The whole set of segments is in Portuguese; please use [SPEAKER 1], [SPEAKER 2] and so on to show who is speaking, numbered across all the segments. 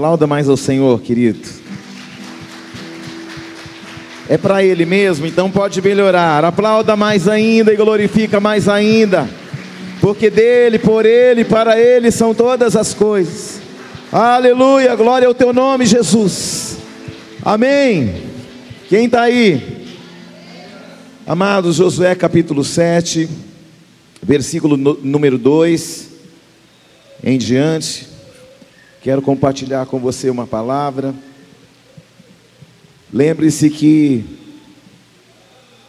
[SPEAKER 1] Aplauda mais ao Senhor, querido. É para Ele mesmo, então pode melhorar. Aplauda mais ainda e glorifica mais ainda. Porque dele, por Ele, para Ele são todas as coisas. Aleluia, glória ao Teu nome, Jesus. Amém. Quem está aí? Amados, Josué capítulo 7, versículo número 2 em diante. Quero compartilhar com você uma palavra. Lembre-se que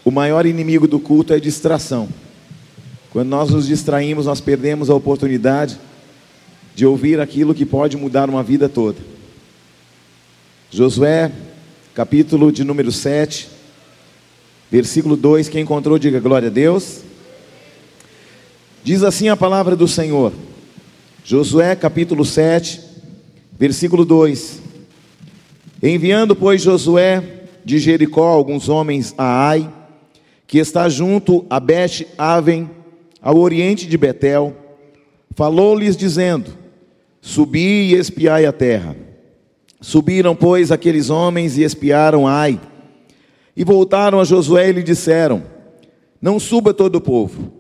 [SPEAKER 1] o maior inimigo do culto é a distração. Quando nós nos distraímos, nós perdemos a oportunidade de ouvir aquilo que pode mudar uma vida toda. Josué, capítulo de número 7, versículo 2. Quem encontrou, diga glória a Deus. Diz assim a palavra do Senhor. Josué, capítulo 7, Versículo 2: Enviando, pois, Josué de Jericó alguns homens a Ai, que está junto a Bet-Aven, ao oriente de Betel, falou-lhes dizendo: Subi e espiai a terra. Subiram, pois, aqueles homens e espiaram Ai. E voltaram a Josué e lhe disseram: Não suba todo o povo,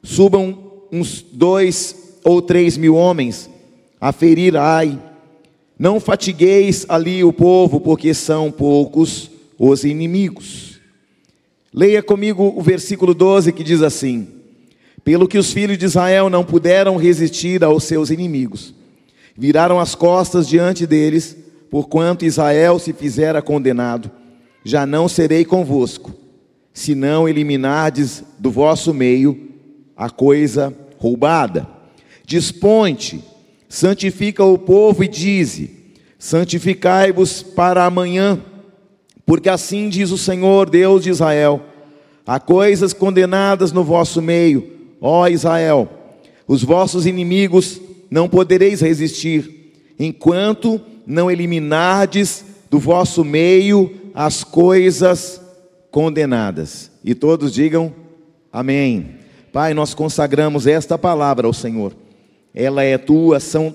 [SPEAKER 1] subam uns dois ou três mil homens a ferir Ai não fatigueis ali o povo, porque são poucos os inimigos. Leia comigo o versículo 12 que diz assim: Pelo que os filhos de Israel não puderam resistir aos seus inimigos, viraram as costas diante deles, porquanto Israel se fizera condenado, já não serei convosco, se não eliminardes do vosso meio a coisa roubada. Dispõe-te santifica o povo e dize: Santificai-vos para amanhã, porque assim diz o Senhor, Deus de Israel: há coisas condenadas no vosso meio, ó Israel, os vossos inimigos não podereis resistir, enquanto não eliminardes do vosso meio as coisas condenadas. E todos digam amém. Pai, nós consagramos esta palavra ao Senhor ela é tua, são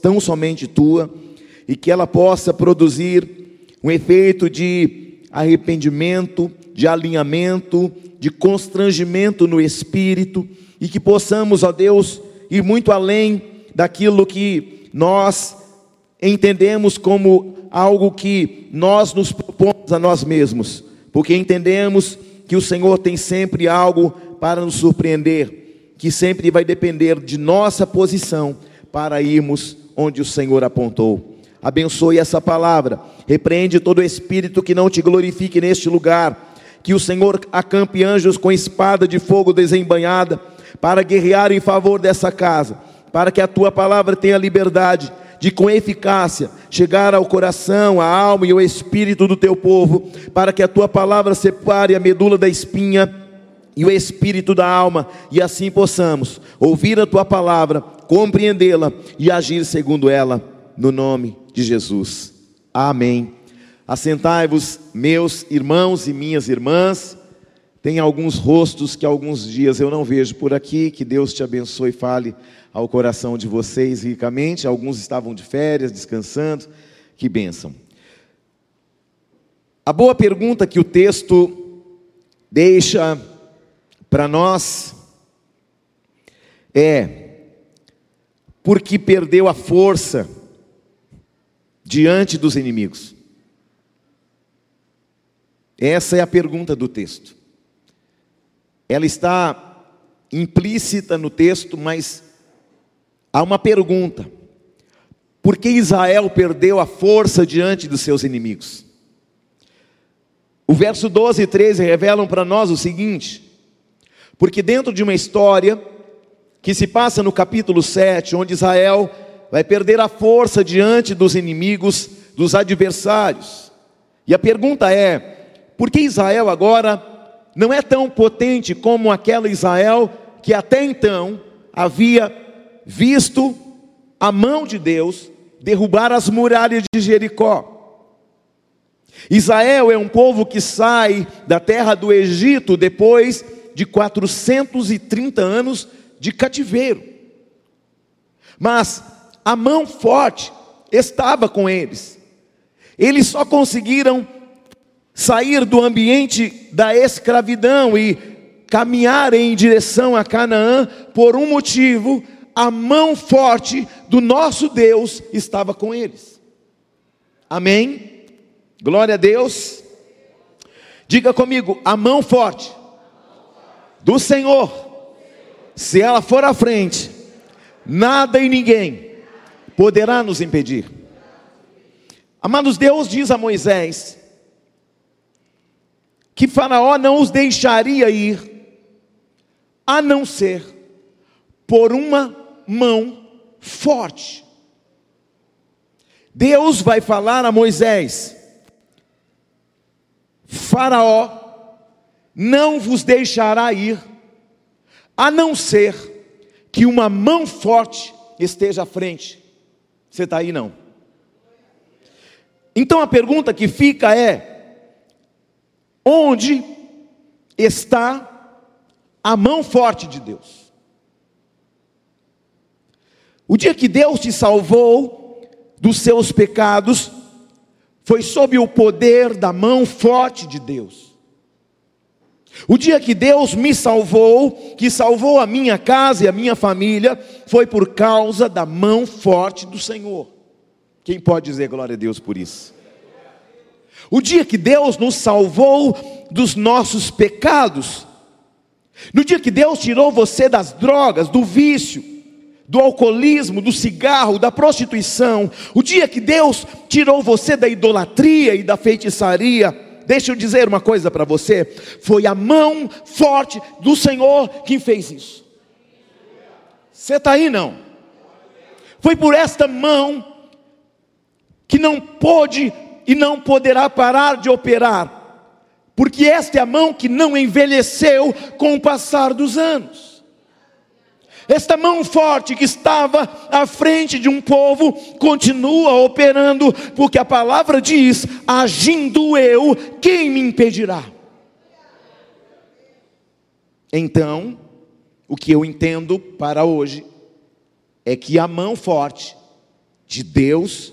[SPEAKER 1] tão somente tua, e que ela possa produzir um efeito de arrependimento, de alinhamento, de constrangimento no espírito, e que possamos, ó Deus, ir muito além daquilo que nós entendemos como algo que nós nos propomos a nós mesmos, porque entendemos que o Senhor tem sempre algo para nos surpreender que sempre vai depender de nossa posição para irmos onde o Senhor apontou. Abençoe essa palavra, repreende todo espírito que não te glorifique neste lugar, que o Senhor acampe anjos com espada de fogo desembanhada para guerrear em favor dessa casa, para que a tua palavra tenha liberdade de com eficácia chegar ao coração, à alma e ao espírito do teu povo, para que a tua palavra separe a medula da espinha e o espírito da alma, e assim possamos ouvir a tua palavra, compreendê-la e agir segundo ela, no nome de Jesus. Amém. Assentai-vos, meus irmãos e minhas irmãs. Tem alguns rostos que alguns dias eu não vejo por aqui. Que Deus te abençoe e fale ao coração de vocês ricamente. Alguns estavam de férias, descansando. Que bênção. A boa pergunta que o texto deixa para nós é porque perdeu a força diante dos inimigos. Essa é a pergunta do texto. Ela está implícita no texto, mas há uma pergunta: por que Israel perdeu a força diante dos seus inimigos? O verso 12 e 13 revelam para nós o seguinte: porque dentro de uma história que se passa no capítulo 7, onde Israel vai perder a força diante dos inimigos, dos adversários. E a pergunta é: por que Israel agora não é tão potente como aquela Israel que até então havia visto a mão de Deus derrubar as muralhas de Jericó? Israel é um povo que sai da terra do Egito depois de 430 anos de cativeiro. Mas a mão forte estava com eles. Eles só conseguiram sair do ambiente da escravidão e caminhar em direção a Canaã por um motivo: a mão forte do nosso Deus estava com eles. Amém? Glória a Deus. Diga comigo, a mão forte do Senhor, se ela for à frente, nada e ninguém poderá nos impedir. Amados, Deus diz a Moisés que Faraó não os deixaria ir, a não ser por uma mão forte. Deus vai falar a Moisés: Faraó não vos deixará ir, a não ser que uma mão forte esteja à frente. Você está aí não? Então a pergunta que fica é: onde está a mão forte de Deus? O dia que Deus te salvou dos seus pecados, foi sob o poder da mão forte de Deus. O dia que Deus me salvou, que salvou a minha casa e a minha família, foi por causa da mão forte do Senhor. Quem pode dizer glória a Deus por isso? O dia que Deus nos salvou dos nossos pecados, no dia que Deus tirou você das drogas, do vício, do alcoolismo, do cigarro, da prostituição, o dia que Deus tirou você da idolatria e da feitiçaria, deixa eu dizer uma coisa para você: foi a mão forte do Senhor que fez isso. Você está aí não? Foi por esta mão que não pôde e não poderá parar de operar, porque esta é a mão que não envelheceu com o passar dos anos. Esta mão forte que estava à frente de um povo continua operando, porque a palavra diz: agindo eu, quem me impedirá? Então, o que eu entendo para hoje é que a mão forte de Deus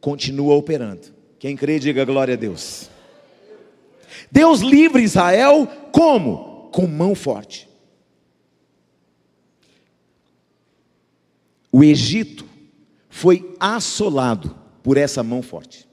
[SPEAKER 1] continua operando. Quem crê, diga glória a Deus. Deus livre Israel como? Com mão forte. O Egito foi assolado por essa mão forte.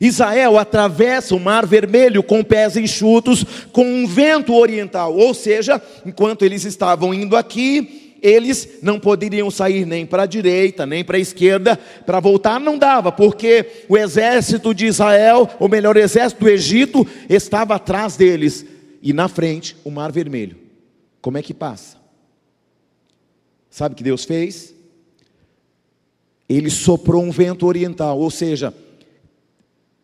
[SPEAKER 1] Israel atravessa o Mar Vermelho com pés enxutos, com um vento oriental, ou seja, enquanto eles estavam indo aqui, eles não poderiam sair nem para a direita, nem para a esquerda, para voltar não dava, porque o exército de Israel, ou melhor, o exército do Egito, estava atrás deles, e na frente o Mar Vermelho. Como é que passa? Sabe o que Deus fez? Ele soprou um vento oriental, ou seja,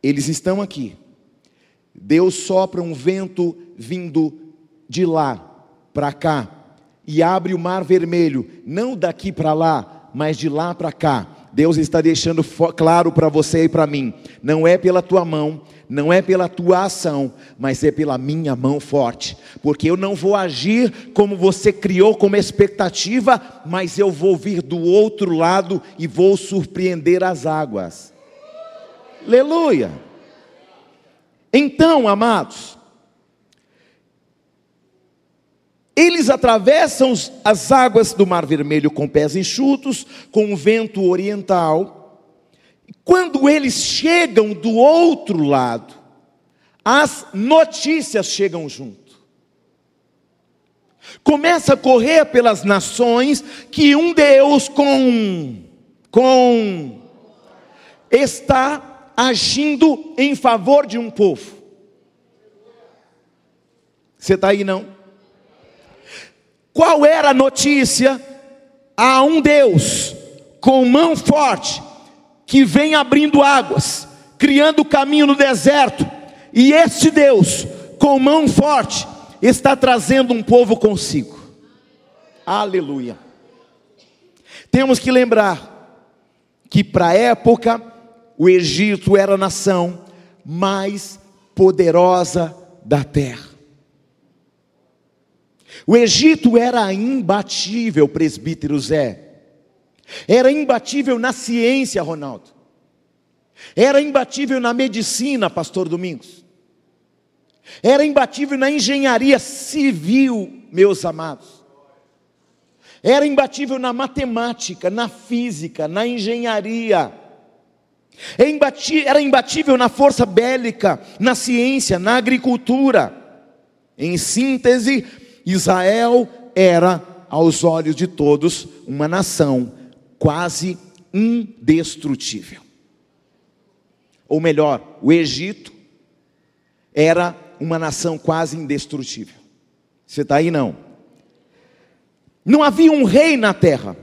[SPEAKER 1] eles estão aqui. Deus sopra um vento vindo de lá para cá e abre o mar vermelho, não daqui para lá, mas de lá para cá. Deus está deixando claro para você e para mim: não é pela tua mão, não é pela tua ação, mas é pela minha mão forte, porque eu não vou agir como você criou como expectativa, mas eu vou vir do outro lado e vou surpreender as águas. Aleluia. Então, amados, eles atravessam as águas do Mar Vermelho com pés enxutos, com um vento oriental, quando eles chegam do outro lado, as notícias chegam junto. Começa a correr pelas nações que um Deus com com está agindo em favor de um povo. Você está aí não? Qual era a notícia? Há um Deus com mão forte que vem abrindo águas, criando caminho no deserto, e este Deus, com mão forte, está trazendo um povo consigo. Aleluia. Temos que lembrar que para a época o Egito era a nação mais poderosa da terra. O Egito era imbatível, presbítero Zé. Era imbatível na ciência, Ronaldo. Era imbatível na medicina, Pastor Domingos. Era imbatível na engenharia civil, meus amados. Era imbatível na matemática, na física, na engenharia. Era imbatível na força bélica, na ciência, na agricultura. Em síntese, Israel era, aos olhos de todos, uma nação quase indestrutível. Ou melhor, o Egito era uma nação quase indestrutível. Você está aí não? Não havia um rei na terra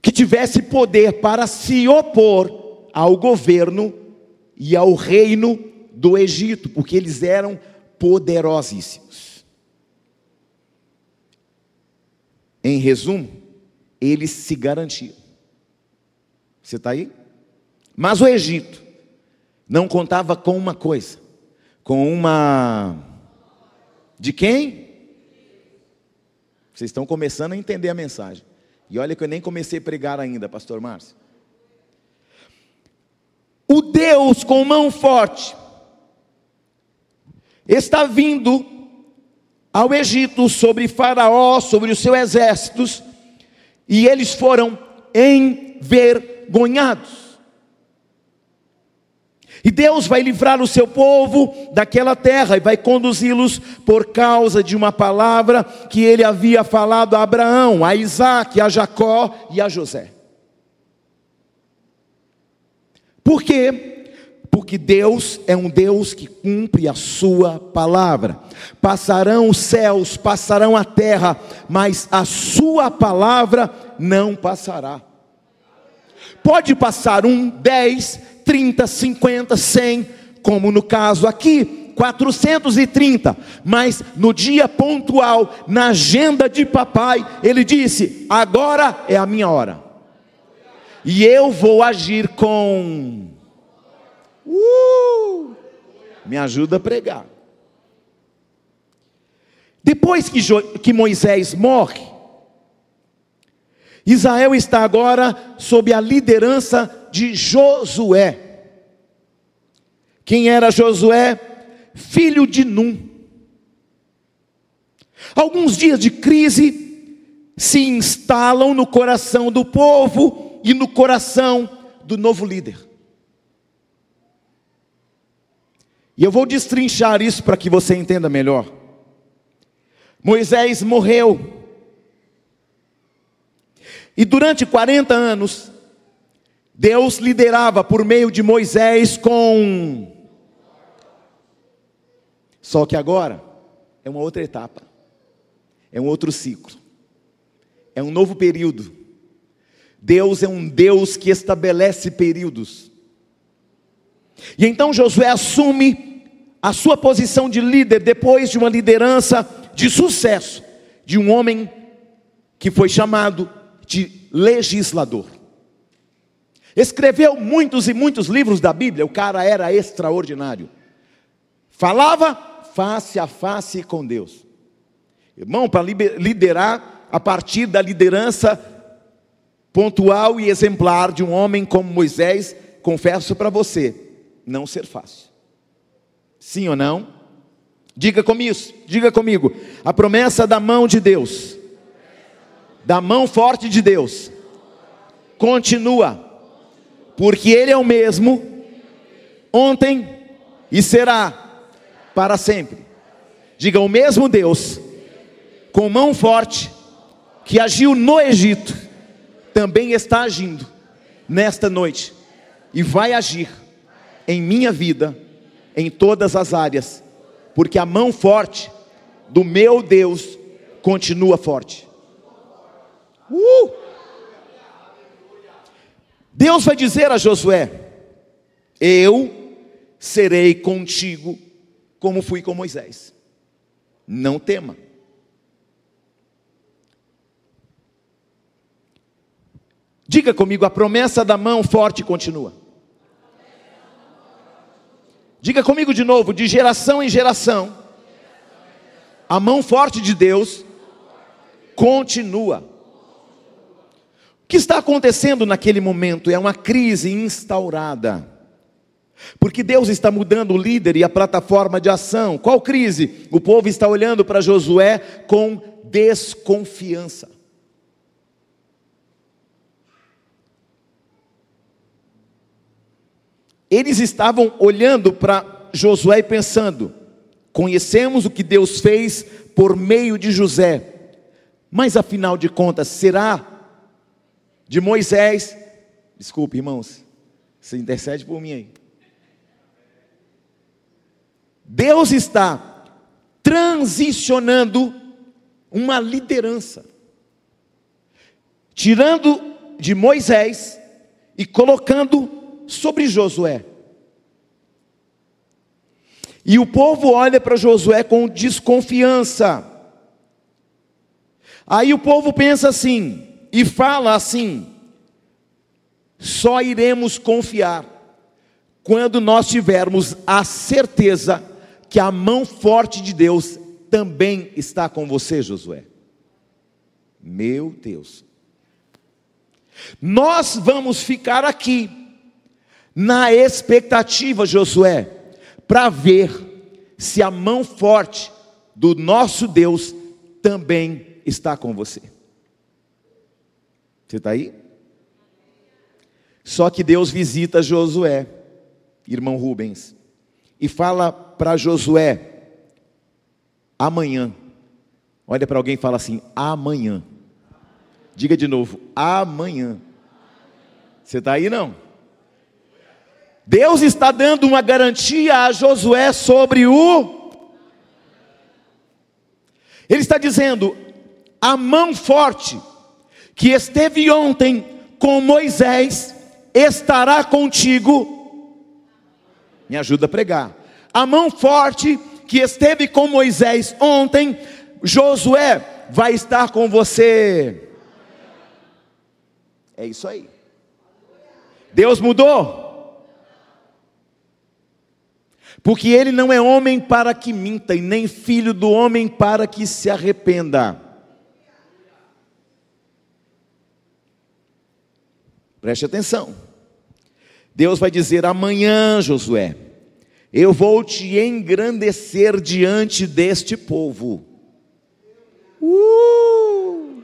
[SPEAKER 1] que tivesse poder para se opor ao governo e ao reino do Egito, porque eles eram poderosíssimos. Em resumo, eles se garantiam. Você está aí? Mas o Egito não contava com uma coisa, com uma. De quem? Vocês estão começando a entender a mensagem. E olha que eu nem comecei a pregar ainda, Pastor Márcio. O Deus com mão forte está vindo ao Egito sobre Faraó, sobre os seus exércitos, e eles foram envergonhados. E Deus vai livrar o seu povo daquela terra e vai conduzi-los por causa de uma palavra que ele havia falado a Abraão, a Isaac, a Jacó e a José. Por quê? Porque Deus é um Deus que cumpre a sua palavra. Passarão os céus, passarão a terra, mas a sua palavra não passará. Pode passar um, dez, 30, 50, 100, como no caso aqui, 430, mas no dia pontual, na agenda de papai, ele disse: agora é a minha hora, e eu vou agir com. Uh, me ajuda a pregar. Depois que, que Moisés morre, Israel está agora sob a liderança de Josué. Quem era Josué? Filho de Num. Alguns dias de crise se instalam no coração do povo e no coração do novo líder. E eu vou destrinchar isso para que você entenda melhor. Moisés morreu. E durante 40 anos, Deus liderava por meio de Moisés com. Só que agora é uma outra etapa, é um outro ciclo, é um novo período. Deus é um Deus que estabelece períodos. E então Josué assume a sua posição de líder depois de uma liderança de sucesso, de um homem que foi chamado de legislador. Escreveu muitos e muitos livros da Bíblia, o cara era extraordinário. Falava face a face com Deus. Irmão, para liderar a partir da liderança pontual e exemplar de um homem como Moisés, confesso para você, não ser fácil. Sim ou não? Diga comigo, diga comigo. A promessa da mão de Deus, da mão forte de Deus, continua porque Ele é o mesmo, ontem e será para sempre. Diga, o mesmo Deus, com mão forte, que agiu no Egito, também está agindo nesta noite, e vai agir em minha vida, em todas as áreas, porque a mão forte do meu Deus continua forte. Uh! Deus vai dizer a Josué: Eu serei contigo como fui com Moisés. Não tema. Diga comigo, a promessa da mão forte continua. Diga comigo de novo, de geração em geração, a mão forte de Deus continua. O que está acontecendo naquele momento é uma crise instaurada. Porque Deus está mudando o líder e a plataforma de ação. Qual crise? O povo está olhando para Josué com desconfiança. Eles estavam olhando para Josué e pensando: conhecemos o que Deus fez por meio de José, mas afinal de contas, será de Moisés? Desculpe, irmãos, você intercede por mim aí. Deus está transicionando uma liderança, tirando de Moisés e colocando sobre Josué. E o povo olha para Josué com desconfiança. Aí o povo pensa assim, e fala assim: só iremos confiar quando nós tivermos a certeza que a mão forte de Deus também está com você, Josué. Meu Deus. Nós vamos ficar aqui, na expectativa, Josué, para ver se a mão forte do nosso Deus também está com você. Você está aí? Só que Deus visita Josué, irmão Rubens, e fala para Josué: amanhã. Olha para alguém e fala assim: amanhã. Diga de novo: amanhã. Você está aí não? Deus está dando uma garantia a Josué sobre o. Ele está dizendo: a mão forte que esteve ontem com Moisés estará contigo. Me ajuda a pregar. A mão forte que esteve com Moisés ontem, Josué vai estar com você. É isso aí. Deus mudou. Porque ele não é homem para que minta, e nem filho do homem para que se arrependa. Preste atenção. Deus vai dizer amanhã, Josué, eu vou te engrandecer diante deste povo. Uh!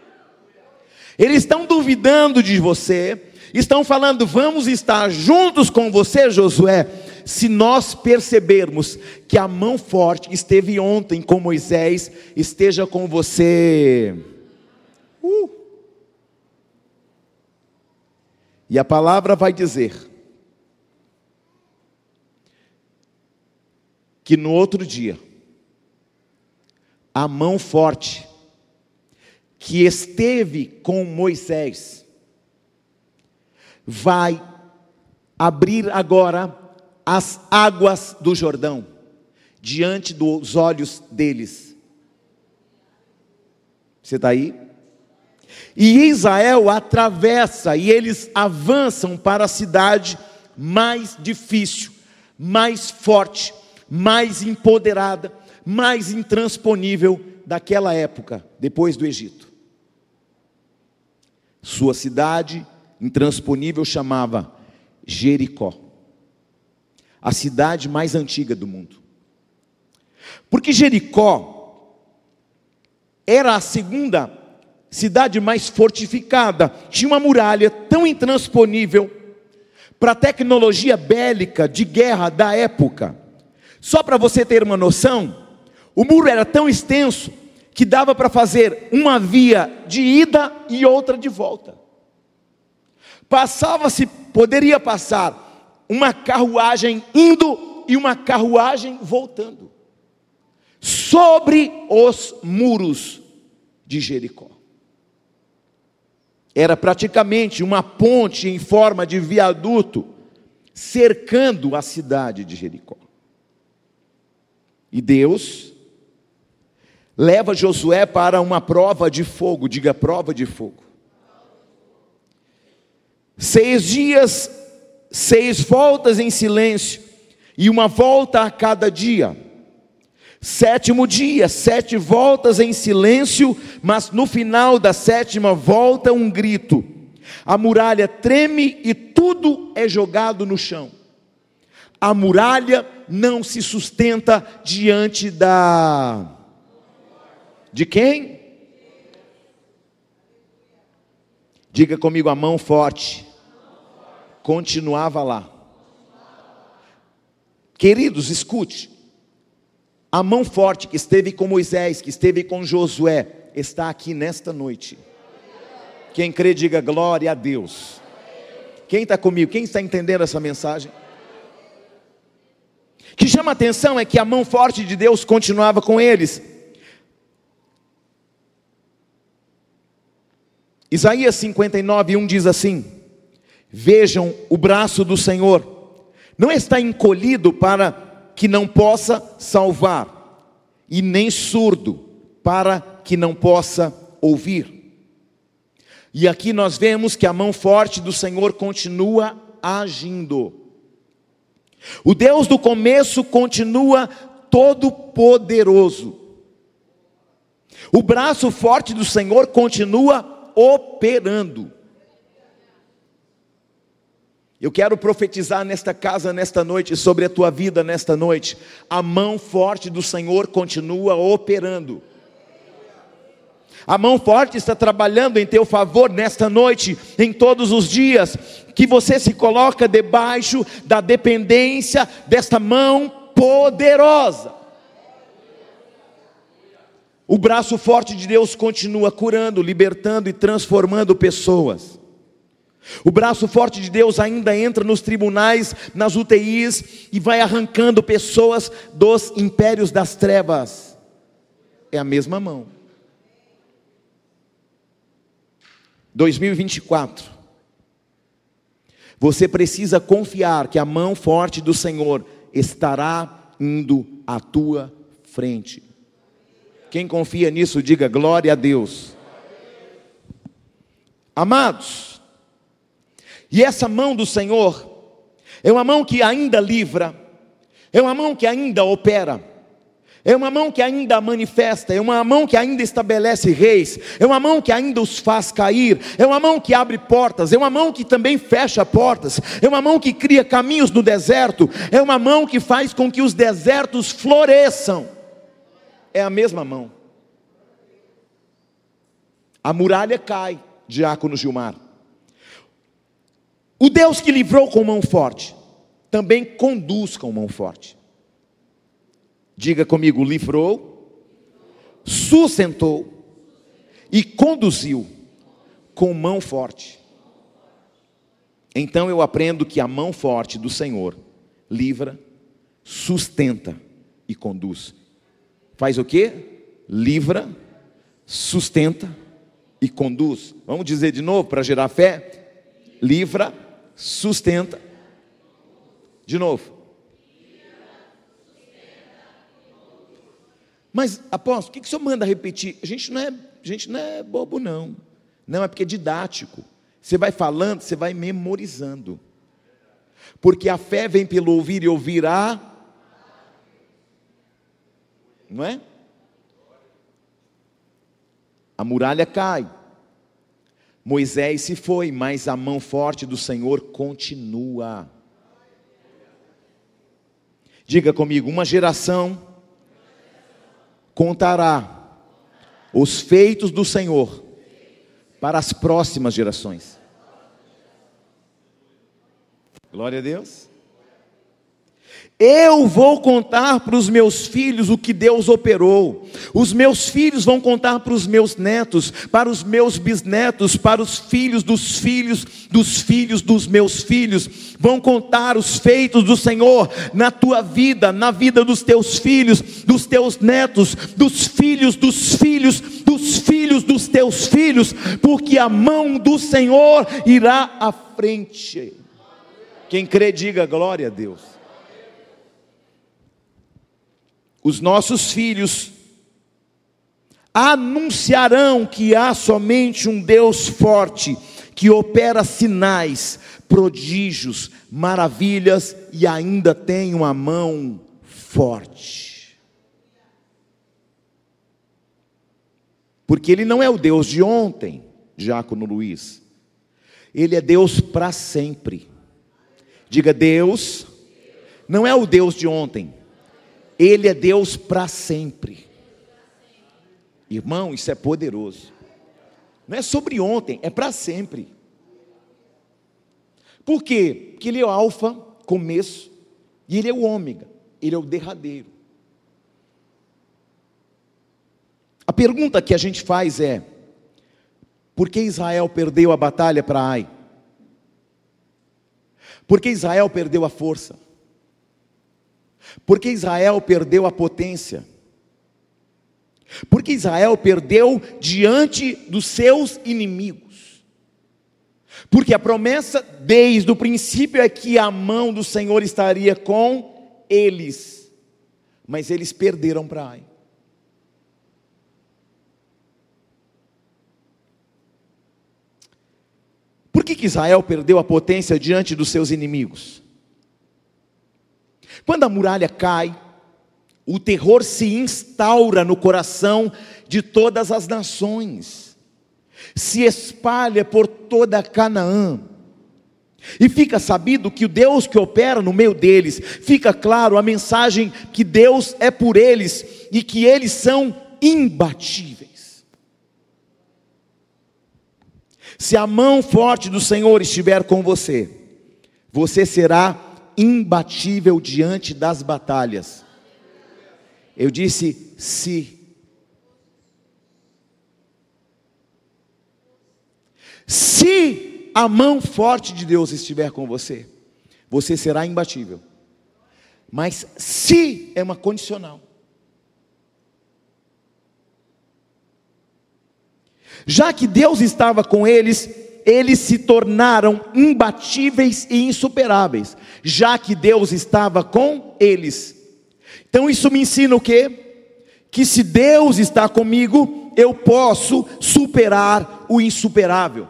[SPEAKER 1] Eles estão duvidando de você, estão falando, vamos estar juntos com você, Josué, se nós percebermos que a mão forte esteve ontem com Moisés, esteja com você. Uh! E a palavra vai dizer que no outro dia, a mão forte que esteve com Moisés vai abrir agora as águas do Jordão diante dos olhos deles. Você está aí? E Israel atravessa e eles avançam para a cidade mais difícil, mais forte, mais empoderada, mais intransponível daquela época, depois do Egito. Sua cidade intransponível chamava Jericó, a cidade mais antiga do mundo. Porque Jericó era a segunda cidade mais fortificada, tinha uma muralha tão intransponível para a tecnologia bélica de guerra da época. Só para você ter uma noção, o muro era tão extenso que dava para fazer uma via de ida e outra de volta. Passava-se, poderia passar uma carruagem indo e uma carruagem voltando sobre os muros de Jericó. Era praticamente uma ponte em forma de viaduto cercando a cidade de Jericó. E Deus leva Josué para uma prova de fogo, diga prova de fogo. Seis dias, seis voltas em silêncio, e uma volta a cada dia. Sétimo dia, sete voltas em silêncio, mas no final da sétima volta, um grito. A muralha treme e tudo é jogado no chão. A muralha não se sustenta diante da. De quem? Diga comigo a mão forte. Continuava lá. Queridos, escute. A mão forte que esteve com Moisés, que esteve com Josué, está aqui nesta noite. Quem crê, diga glória a Deus. Quem está comigo? Quem está entendendo essa mensagem? O que chama atenção é que a mão forte de Deus continuava com eles. Isaías 59, 1 diz assim: Vejam o braço do Senhor, não está encolhido para que não possa salvar, e nem surdo para que não possa ouvir. E aqui nós vemos que a mão forte do Senhor continua agindo. O Deus do começo continua todo poderoso. O braço forte do Senhor continua operando. Eu quero profetizar nesta casa, nesta noite, sobre a tua vida nesta noite. A mão forte do Senhor continua operando. A mão forte está trabalhando em teu favor nesta noite, em todos os dias, que você se coloca debaixo da dependência desta mão poderosa. O braço forte de Deus continua curando, libertando e transformando pessoas. O braço forte de Deus ainda entra nos tribunais, nas UTIs e vai arrancando pessoas dos impérios das trevas. É a mesma mão. 2024. Você precisa confiar que a mão forte do Senhor estará indo à tua frente. Quem confia nisso, diga glória a Deus. Amados, e essa mão do Senhor é uma mão que ainda livra, é uma mão que ainda opera, é uma mão que ainda manifesta, é uma mão que ainda estabelece reis, é uma mão que ainda os faz cair, é uma mão que abre portas, é uma mão que também fecha portas, é uma mão que cria caminhos no deserto, é uma mão que faz com que os desertos floresçam é a mesma mão. A muralha cai, diácono Gilmar. O Deus que livrou com mão forte, também conduz com mão forte. Diga comigo: livrou, sustentou e conduziu com mão forte. Então eu aprendo que a mão forte do Senhor livra, sustenta e conduz faz o que? Livra, sustenta e conduz. Vamos dizer de novo para gerar fé? Livra, sustenta. De novo. Mas, apóstolo, o que, que o senhor manda repetir? A gente não é, a gente não é bobo, não. Não, é porque é didático. Você vai falando, você vai memorizando. Porque a fé vem pelo ouvir e ouvir a não é? A muralha cai. Moisés se foi, mas a mão forte do Senhor continua. Diga comigo: uma geração contará os feitos do Senhor para as próximas gerações. Glória a Deus. Eu vou contar para os meus filhos o que Deus operou. Os meus filhos vão contar para os meus netos, para os meus bisnetos, para os filhos dos filhos dos filhos dos meus filhos. Vão contar os feitos do Senhor na tua vida, na vida dos teus filhos, dos teus netos, dos filhos dos filhos, dos filhos dos teus filhos, porque a mão do Senhor irá à frente. Quem crê, diga glória a Deus. Os nossos filhos anunciarão que há somente um Deus forte que opera sinais, prodígios, maravilhas e ainda tem uma mão forte. Porque ele não é o Deus de ontem, Diácono Luiz. Ele é Deus para sempre. Diga, Deus não é o Deus de ontem, Ele é Deus para sempre. Irmão, isso é poderoso. Não é sobre ontem, é para sempre. Por quê? Porque Ele é o Alfa, começo, e Ele é o Ômega, Ele é o derradeiro. A pergunta que a gente faz é: por que Israel perdeu a batalha para Ai? Por que Israel perdeu a força? Por que Israel perdeu a potência? Porque Israel perdeu diante dos seus inimigos. Porque a promessa desde o princípio é que a mão do Senhor estaria com eles. Mas eles perderam para Ai. Por que, que Israel perdeu a potência diante dos seus inimigos? Quando a muralha cai, o terror se instaura no coração de todas as nações, se espalha por toda Canaã. E fica sabido que o Deus que opera no meio deles, fica claro a mensagem que Deus é por eles e que eles são imbatíveis. Se a mão forte do Senhor estiver com você, você será imbatível diante das batalhas. Eu disse se. Se a mão forte de Deus estiver com você, você será imbatível. Mas se é uma condicional. Já que Deus estava com eles, eles se tornaram imbatíveis e insuperáveis, já que Deus estava com eles. Então isso me ensina o quê? Que se Deus está comigo, eu posso superar o insuperável.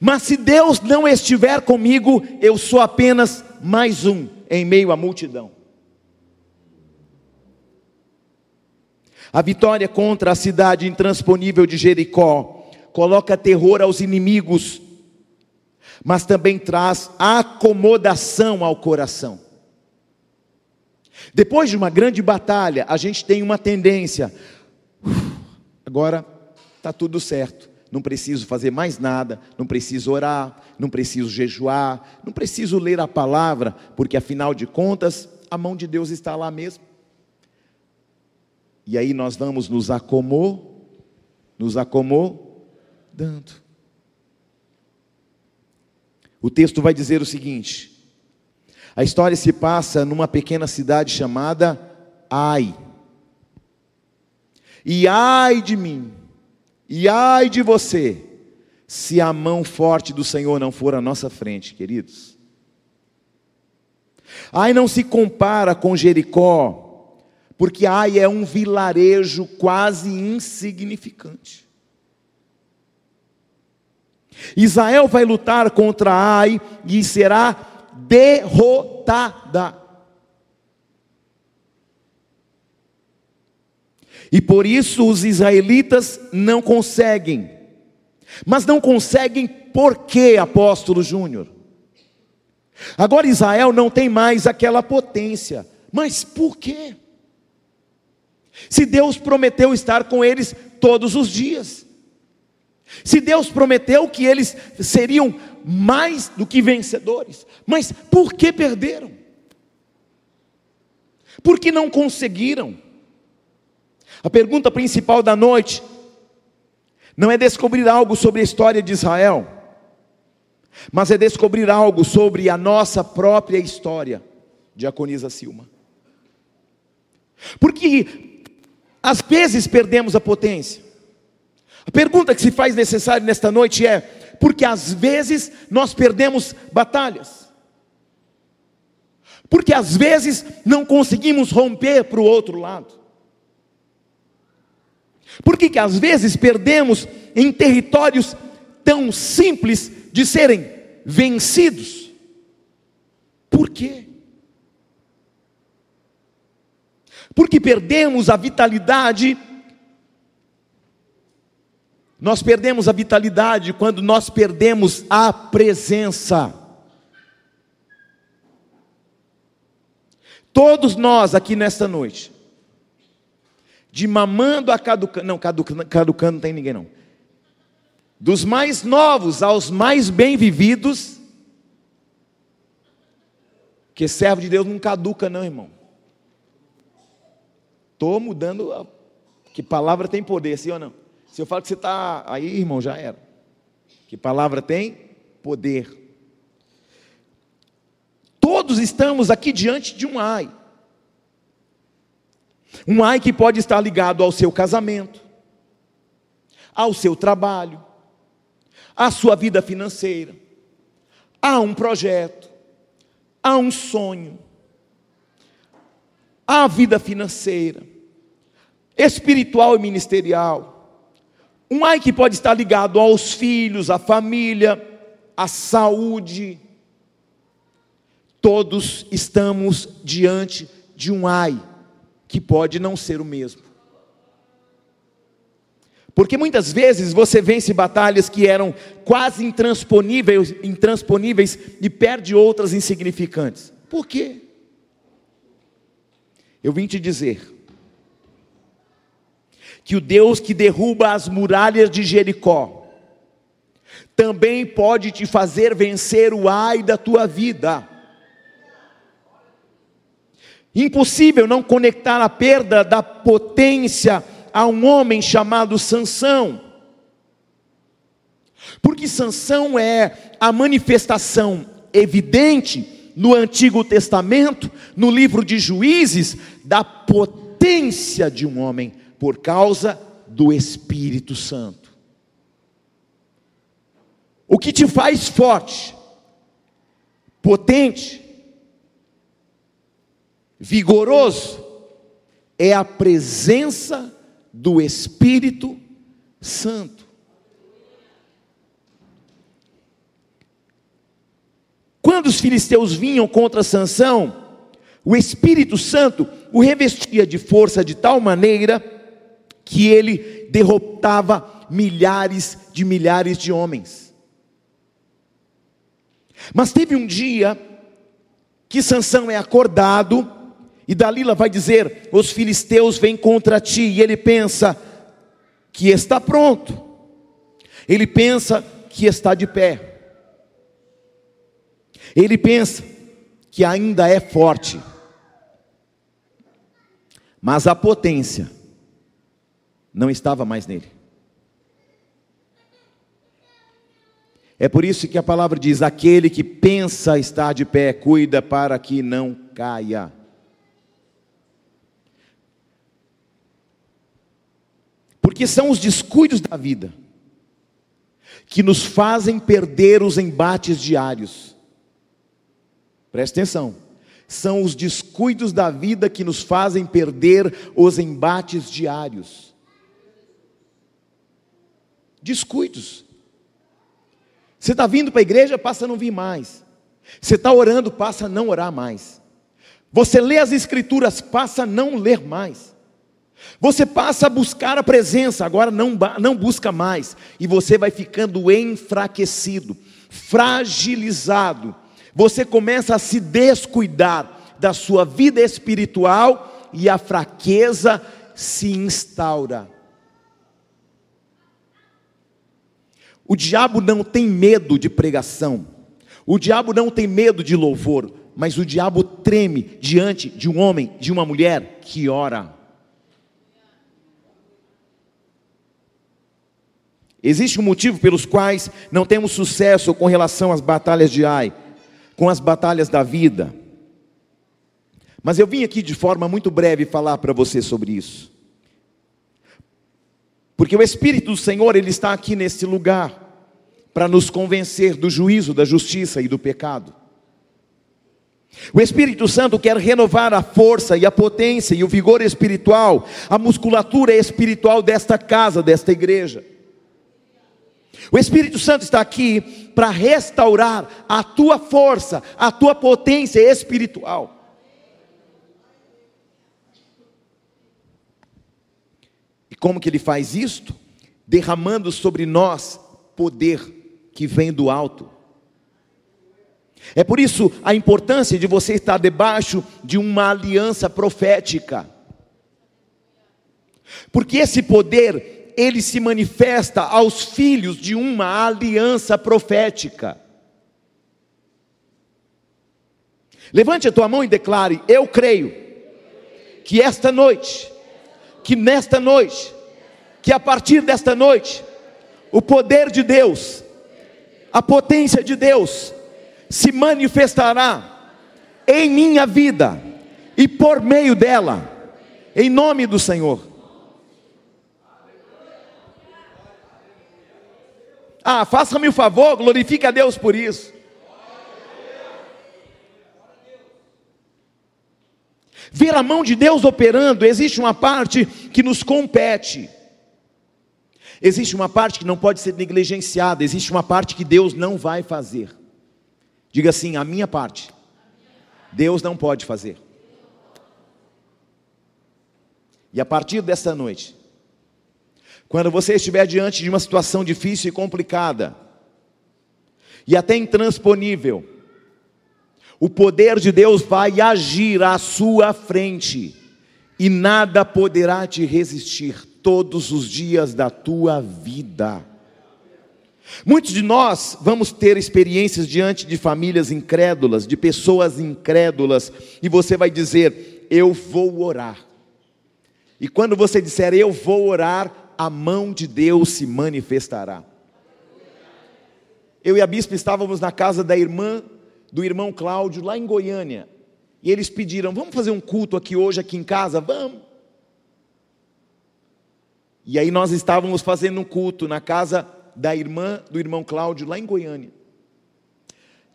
[SPEAKER 1] Mas se Deus não estiver comigo, eu sou apenas mais um em meio à multidão. A vitória contra a cidade intransponível de Jericó coloca terror aos inimigos, mas também traz acomodação ao coração. Depois de uma grande batalha, a gente tem uma tendência, agora está tudo certo, não preciso fazer mais nada, não preciso orar, não preciso jejuar, não preciso ler a palavra, porque afinal de contas, a mão de Deus está lá mesmo. E aí nós vamos nos acomodando, nos acomodando. O texto vai dizer o seguinte: a história se passa numa pequena cidade chamada Ai. E ai de mim, e ai de você, se a mão forte do Senhor não for à nossa frente, queridos. Ai não se compara com Jericó, porque Ai é um vilarejo quase insignificante. Israel vai lutar contra Ai e será derrotada. E por isso os israelitas não conseguem. Mas não conseguem por quê, apóstolo Júnior? Agora Israel não tem mais aquela potência. Mas por quê? Se Deus prometeu estar com eles todos os dias. Se Deus prometeu que eles seriam mais do que vencedores, mas por que perderam? Por que não conseguiram? A pergunta principal da noite não é descobrir algo sobre a história de Israel, mas é descobrir algo sobre a nossa própria história, diaconisa Silma. Porque às vezes perdemos a potência. A pergunta que se faz necessária nesta noite é: porque às vezes nós perdemos batalhas? Porque às vezes não conseguimos romper para o outro lado? Por que, às vezes perdemos em territórios tão simples de serem vencidos? Por quê? porque perdemos a vitalidade Nós perdemos a vitalidade quando nós perdemos a presença. Todos nós aqui nesta noite, de mamando a caducando, não, caducando, não tem ninguém não. Dos mais novos aos mais bem vividos, que servo de Deus não caduca não, irmão. Estou mudando, a... que palavra tem poder, sim ou não? Se eu falo que você está aí, irmão, já era. Que palavra tem poder. Todos estamos aqui diante de um ai. Um ai que pode estar ligado ao seu casamento, ao seu trabalho, à sua vida financeira, a um projeto, a um sonho, à vida financeira, espiritual e ministerial. Um ai que pode estar ligado aos filhos, à família, à saúde, todos estamos diante de um ai que pode não ser o mesmo. Porque muitas vezes você vence batalhas que eram quase intransponíveis, intransponíveis e perde outras insignificantes. Por quê? Eu vim te dizer que o Deus que derruba as muralhas de Jericó também pode te fazer vencer o ai da tua vida. Impossível não conectar a perda da potência a um homem chamado Sansão. Porque Sansão é a manifestação evidente no Antigo Testamento, no livro de Juízes, da potência de um homem por causa do Espírito Santo. O que te faz forte, potente, vigoroso é a presença do Espírito Santo. Quando os filisteus vinham contra Sansão, o Espírito Santo o revestia de força de tal maneira que ele derrotava milhares de milhares de homens. Mas teve um dia que Sansão é acordado e Dalila vai dizer: Os filisteus vêm contra ti. E ele pensa que está pronto. Ele pensa que está de pé. Ele pensa que ainda é forte. Mas a potência não estava mais nele. É por isso que a palavra diz: aquele que pensa estar de pé, cuida para que não caia. Porque são os descuidos da vida que nos fazem perder os embates diários. Preste atenção. São os descuidos da vida que nos fazem perder os embates diários. Descuidos. Você está vindo para a igreja, passa a não vir mais. Você está orando, passa a não orar mais. Você lê as escrituras, passa a não ler mais. Você passa a buscar a presença, agora não, não busca mais, e você vai ficando enfraquecido, fragilizado. Você começa a se descuidar da sua vida espiritual e a fraqueza se instaura. O diabo não tem medo de pregação, o diabo não tem medo de louvor, mas o diabo treme diante de um homem, de uma mulher que ora. Existe um motivo pelos quais não temos sucesso com relação às batalhas de Ai, com as batalhas da vida. Mas eu vim aqui de forma muito breve falar para você sobre isso. Porque o Espírito do Senhor, ele está aqui nesse lugar para nos convencer do juízo, da justiça e do pecado. O Espírito Santo quer renovar a força e a potência e o vigor espiritual, a musculatura espiritual desta casa, desta igreja. O Espírito Santo está aqui para restaurar a tua força, a tua potência espiritual. Como que ele faz isto? derramando sobre nós poder que vem do alto. É por isso a importância de você estar debaixo de uma aliança profética. Porque esse poder, ele se manifesta aos filhos de uma aliança profética. Levante a tua mão e declare: Eu creio que esta noite, que nesta noite, que a partir desta noite, o poder de Deus, a potência de Deus, se manifestará em minha vida e por meio dela, em nome do Senhor. Ah, faça-me o favor, glorifique a Deus por isso. Ver a mão de Deus operando, existe uma parte que nos compete. Existe uma parte que não pode ser negligenciada, existe uma parte que Deus não vai fazer. Diga assim: a minha parte, Deus não pode fazer. E a partir dessa noite, quando você estiver diante de uma situação difícil e complicada, e até intransponível, o poder de Deus vai agir à sua frente, e nada poderá te resistir todos os dias da tua vida. Muitos de nós vamos ter experiências diante de famílias incrédulas, de pessoas incrédulas, e você vai dizer: Eu vou orar. E quando você disser eu vou orar, a mão de Deus se manifestará. Eu e a bispa estávamos na casa da irmã do irmão Cláudio, lá em Goiânia, e eles pediram: Vamos fazer um culto aqui hoje, aqui em casa? Vamos. E aí nós estávamos fazendo um culto na casa da irmã do irmão Cláudio, lá em Goiânia.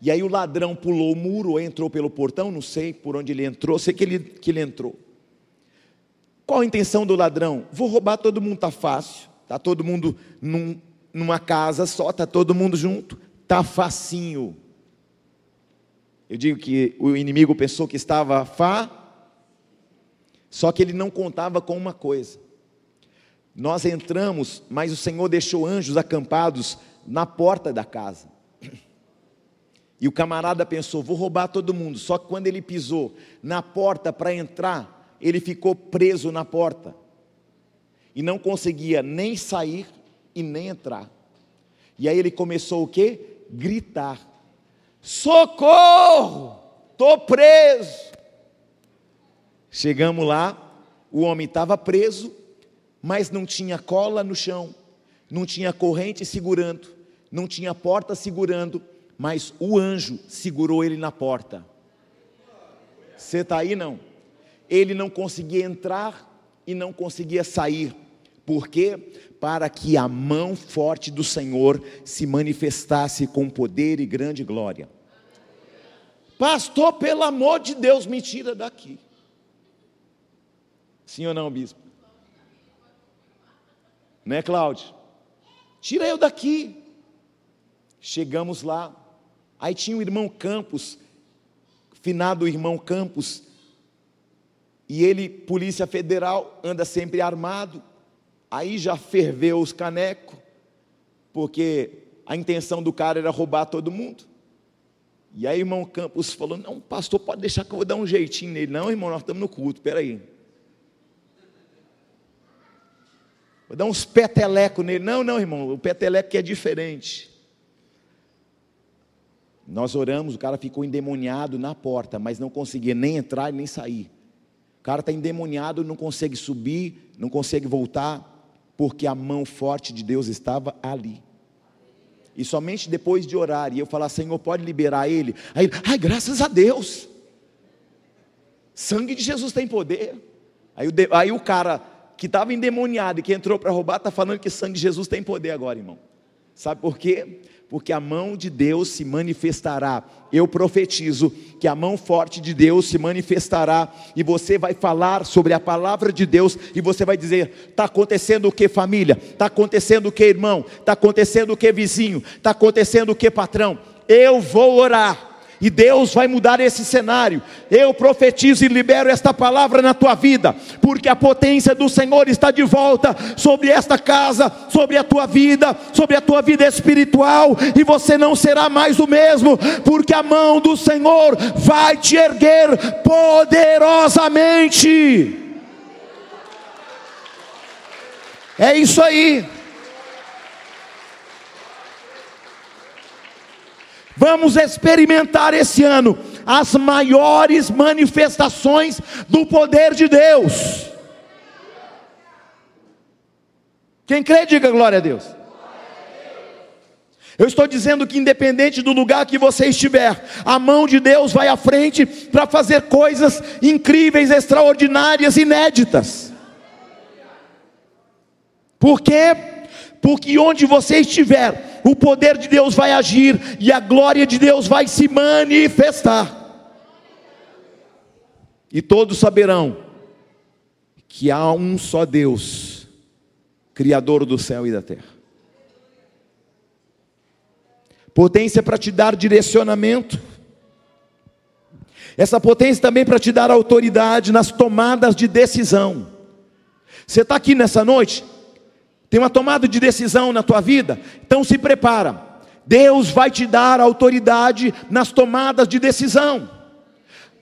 [SPEAKER 1] E aí o ladrão pulou o muro, ou entrou pelo portão, não sei por onde ele entrou, sei que ele, que ele entrou. Qual a intenção do ladrão? Vou roubar todo mundo, tá fácil. Tá todo mundo num, numa casa só, tá todo mundo junto, tá facinho. Eu digo que o inimigo pensou que estava fá, só que ele não contava com uma coisa. Nós entramos, mas o Senhor deixou anjos acampados na porta da casa. E o camarada pensou: vou roubar todo mundo. Só que quando ele pisou na porta para entrar, ele ficou preso na porta e não conseguia nem sair e nem entrar. E aí ele começou o que? Gritar: Socorro! Estou preso! Chegamos lá, o homem estava preso, mas não tinha cola no chão, não tinha corrente segurando, não tinha porta segurando, mas o anjo segurou ele na porta. Você está aí não? ele não conseguia entrar e não conseguia sair. Por quê? Para que a mão forte do Senhor se manifestasse com poder e grande glória. Pastor, pelo amor de Deus, me tira daqui. Sim ou não, bispo? Né, Cláudio? Tira eu daqui. Chegamos lá. Aí tinha o irmão Campos, finado irmão Campos, e ele, Polícia Federal, anda sempre armado. Aí já ferveu os canecos, porque a intenção do cara era roubar todo mundo. E aí, irmão Campos falou: Não, pastor, pode deixar que eu vou dar um jeitinho nele. Não, irmão, nós estamos no culto, peraí. Vou dar uns petelecos nele. Não, não, irmão, o peteleco é diferente. Nós oramos, o cara ficou endemoniado na porta, mas não conseguia nem entrar nem sair. O cara está endemoniado, não consegue subir, não consegue voltar, porque a mão forte de Deus estava ali. E somente depois de orar, e eu falar, Senhor, pode liberar ele. Aí ai, graças a Deus. Sangue de Jesus tem poder. Aí o, aí o cara que estava endemoniado e que entrou para roubar, está falando que sangue de Jesus tem poder agora, irmão. Sabe por quê? porque a mão de Deus se manifestará. Eu profetizo que a mão forte de Deus se manifestará e você vai falar sobre a palavra de Deus e você vai dizer: está acontecendo o que, família? Está acontecendo o que, irmão? Está acontecendo o que, vizinho? Está acontecendo o que, patrão? Eu vou orar E Deus vai mudar esse cenário. Eu profetizo e libero esta palavra na tua vida, porque a potência do Senhor está de volta sobre esta casa, sobre a tua vida, sobre a tua vida espiritual, e você não será mais o mesmo, porque a mão do Senhor vai te erguer poderosamente. É isso aí. Vamos experimentar esse ano as maiores manifestações do poder de Deus. Quem crê, diga glória a Deus. Eu estou dizendo que, independente do lugar que você estiver, a mão de Deus vai à frente para fazer coisas incríveis, extraordinárias, inéditas. Por quê? Porque onde você estiver, o poder de Deus vai agir e a glória de Deus vai se manifestar. E todos saberão que há um só Deus, Criador do céu e da terra. Potência para te dar direcionamento, essa potência também para te dar autoridade nas tomadas de decisão. Você está aqui nessa noite, tem uma tomada de decisão na tua vida, então se prepara. Deus vai te dar autoridade nas tomadas de decisão.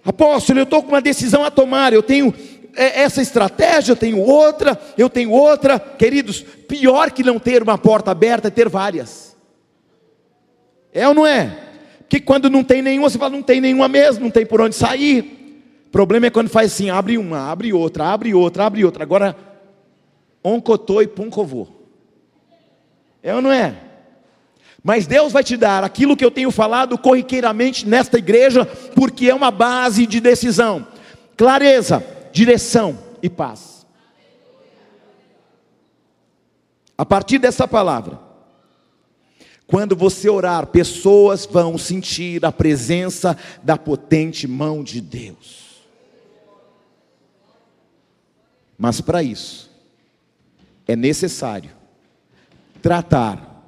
[SPEAKER 1] Apóstolo, eu estou com uma decisão a tomar, eu tenho é, essa estratégia, eu tenho outra, eu tenho outra. Queridos, pior que não ter uma porta aberta é ter várias. É ou não é? Porque quando não tem nenhuma, você fala, não tem nenhuma mesmo, não tem por onde sair. O problema é quando faz assim, abre uma, abre outra, abre outra, abre outra. Agora oncotô e puncovô. É ou não é? Mas Deus vai te dar aquilo que eu tenho falado corriqueiramente nesta igreja, porque é uma base de decisão, clareza, direção e paz. A partir dessa palavra, quando você orar, pessoas vão sentir a presença da potente mão de Deus. Mas para isso, é necessário tratar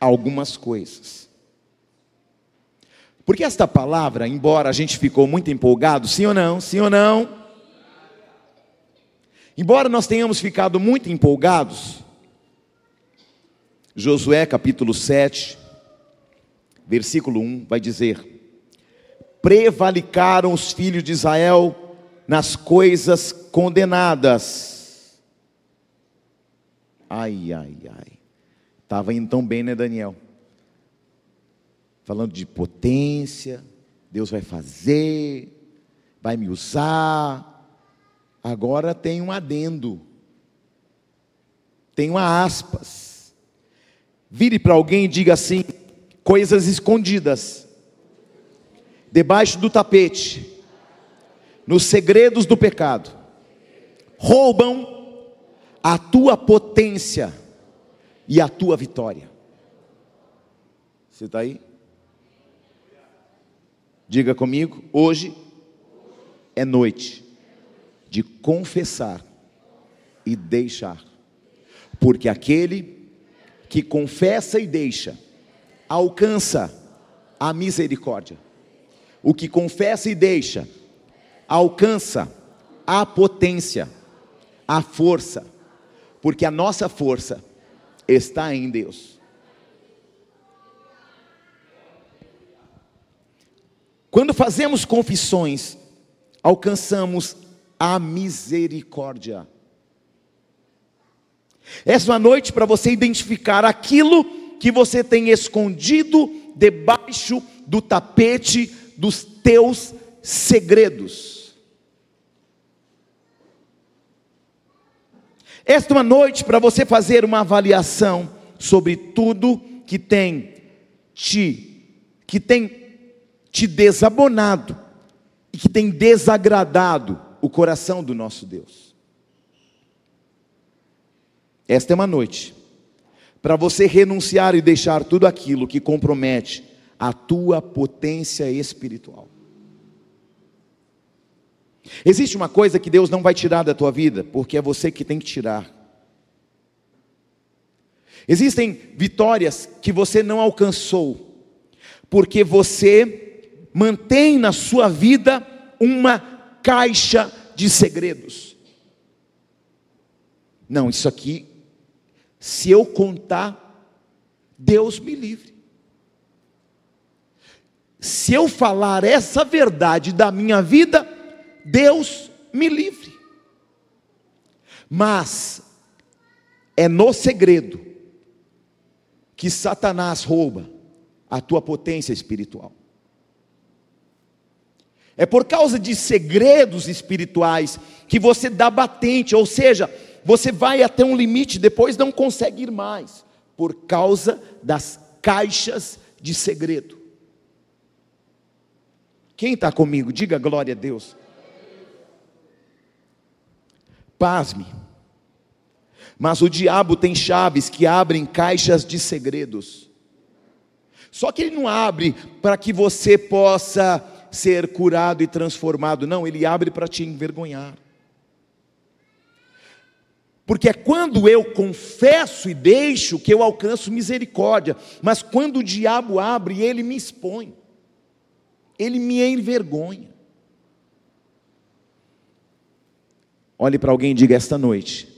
[SPEAKER 1] algumas coisas. Porque esta palavra, embora a gente ficou muito empolgado, sim ou não? Sim ou não? Embora nós tenhamos ficado muito empolgados, Josué capítulo 7, versículo 1 vai dizer: Prevalicaram os filhos de Israel nas coisas condenadas Ai, ai, ai. Estava indo tão bem, né, Daniel? Falando de potência, Deus vai fazer, vai me usar. Agora tem um adendo, tem uma aspas. Vire para alguém e diga assim: coisas escondidas, debaixo do tapete, nos segredos do pecado, roubam a tua potência e a tua vitória. Você está aí? Diga comigo, hoje é noite de confessar e deixar, porque aquele que confessa e deixa, alcança a misericórdia. O que confessa e deixa, alcança a potência, a força porque a nossa força está em Deus. Quando fazemos confissões, alcançamos a misericórdia. Essa é uma noite para você identificar aquilo que você tem escondido debaixo do tapete dos teus segredos. Esta é uma noite para você fazer uma avaliação sobre tudo que tem te que tem te desabonado e que tem desagradado o coração do nosso Deus. Esta é uma noite para você renunciar e deixar tudo aquilo que compromete a tua potência espiritual. Existe uma coisa que Deus não vai tirar da tua vida, porque é você que tem que tirar. Existem vitórias que você não alcançou, porque você mantém na sua vida uma caixa de segredos. Não, isso aqui, se eu contar, Deus me livre. Se eu falar essa verdade da minha vida, Deus me livre. Mas é no segredo que Satanás rouba a tua potência espiritual. É por causa de segredos espirituais que você dá batente, ou seja, você vai até um limite, depois não consegue ir mais, por causa das caixas de segredo. Quem está comigo? Diga glória a Deus. Pasme. Mas o diabo tem chaves que abrem caixas de segredos. Só que ele não abre para que você possa ser curado e transformado, não, ele abre para te envergonhar. Porque é quando eu confesso e deixo que eu alcanço misericórdia, mas quando o diabo abre, ele me expõe, ele me envergonha. Olhe para alguém e diga: esta noite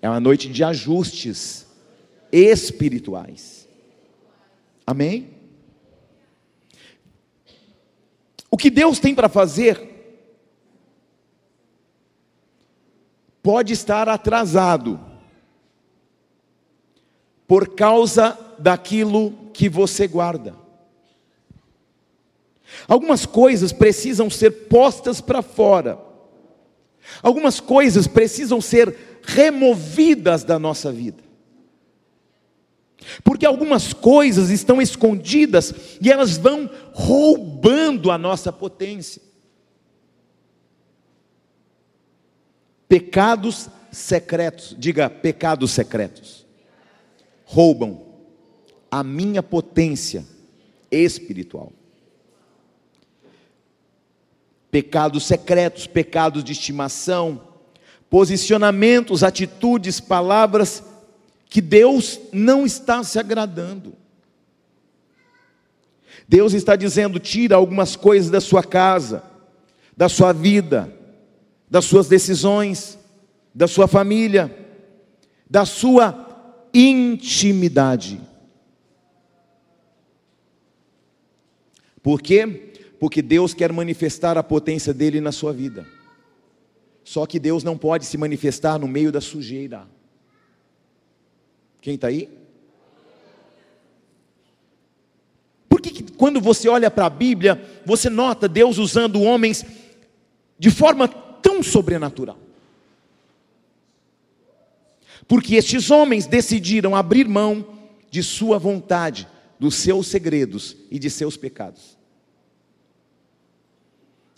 [SPEAKER 1] é uma noite de ajustes espirituais. Amém? O que Deus tem para fazer pode estar atrasado por causa daquilo que você guarda. Algumas coisas precisam ser postas para fora. Algumas coisas precisam ser removidas da nossa vida. Porque algumas coisas estão escondidas e elas vão roubando a nossa potência. Pecados secretos, diga pecados secretos, roubam a minha potência espiritual. Pecados secretos, pecados de estimação, posicionamentos, atitudes, palavras que Deus não está se agradando. Deus está dizendo: tira algumas coisas da sua casa, da sua vida, das suas decisões, da sua família, da sua intimidade. Por quê? Porque Deus quer manifestar a potência dele na sua vida. Só que Deus não pode se manifestar no meio da sujeira. Quem está aí? Por que, que quando você olha para a Bíblia, você nota Deus usando homens de forma tão sobrenatural. Porque estes homens decidiram abrir mão de sua vontade, dos seus segredos e de seus pecados.